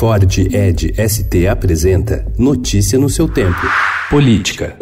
Ford Ed ST apresenta Notícia no seu tempo. Política.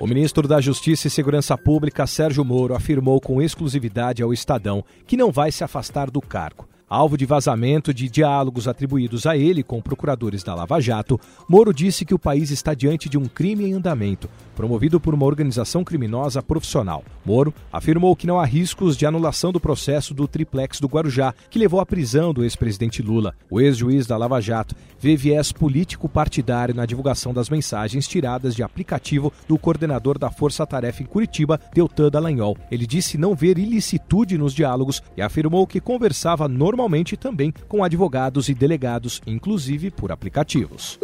O ministro da Justiça e Segurança Pública, Sérgio Moro, afirmou com exclusividade ao Estadão que não vai se afastar do cargo. Alvo de vazamento de diálogos atribuídos a ele com procuradores da Lava Jato, Moro disse que o país está diante de um crime em andamento, promovido por uma organização criminosa profissional. Moro afirmou que não há riscos de anulação do processo do triplex do Guarujá, que levou à prisão do ex-presidente Lula. O ex-juiz da Lava Jato vê viés político-partidário na divulgação das mensagens tiradas de aplicativo do coordenador da Força Tarefa em Curitiba, Deltan Dallagnol. Ele disse não ver ilicitude nos diálogos e afirmou que conversava normalmente também com advogados e delegados, inclusive por aplicativos.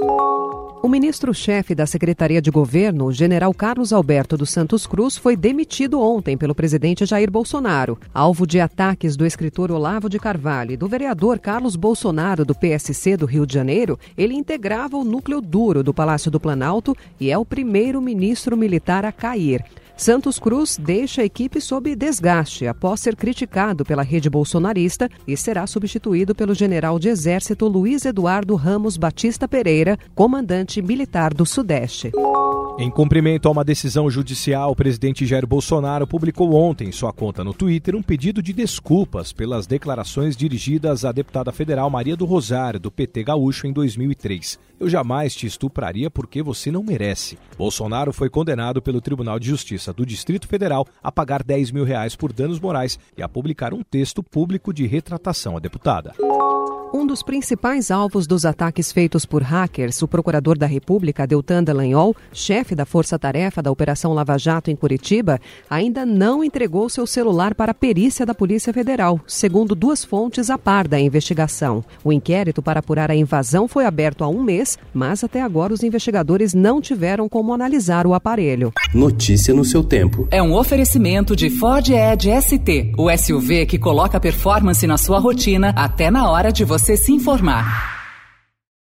O ministro-chefe da Secretaria de Governo, o general Carlos Alberto dos Santos Cruz, foi demitido ontem pelo presidente Jair Bolsonaro, alvo de ataques do escritor Olavo de Carvalho e do vereador Carlos Bolsonaro, do PSC do Rio de Janeiro. Ele integrava o núcleo duro do Palácio do Planalto e é o primeiro ministro militar a cair. Santos Cruz deixa a equipe sob desgaste após ser criticado pela rede bolsonarista e será substituído pelo general de Exército Luiz Eduardo Ramos Batista Pereira, comandante militar do Sudeste. Em cumprimento a uma decisão judicial, o presidente Jair Bolsonaro publicou ontem em sua conta no Twitter um pedido de desculpas pelas declarações dirigidas à deputada federal Maria do Rosário, do PT Gaúcho, em 2003. Eu jamais te estupraria porque você não merece. Bolsonaro foi condenado pelo Tribunal de Justiça do Distrito Federal a pagar 10 mil reais por danos morais e a publicar um texto público de retratação à deputada. Um dos principais alvos dos ataques feitos por hackers, o procurador da República, Deltan Dallagnol, chefe da Força Tarefa da Operação Lava Jato em Curitiba, ainda não entregou seu celular para a perícia da Polícia Federal, segundo duas fontes a par da investigação. O inquérito para apurar a invasão foi aberto há um mês, mas até agora os investigadores não tiveram como analisar o aparelho. Notícia no seu tempo. É um oferecimento de Ford Edge ST, o SUV que coloca performance na sua rotina até na hora de você você se informar.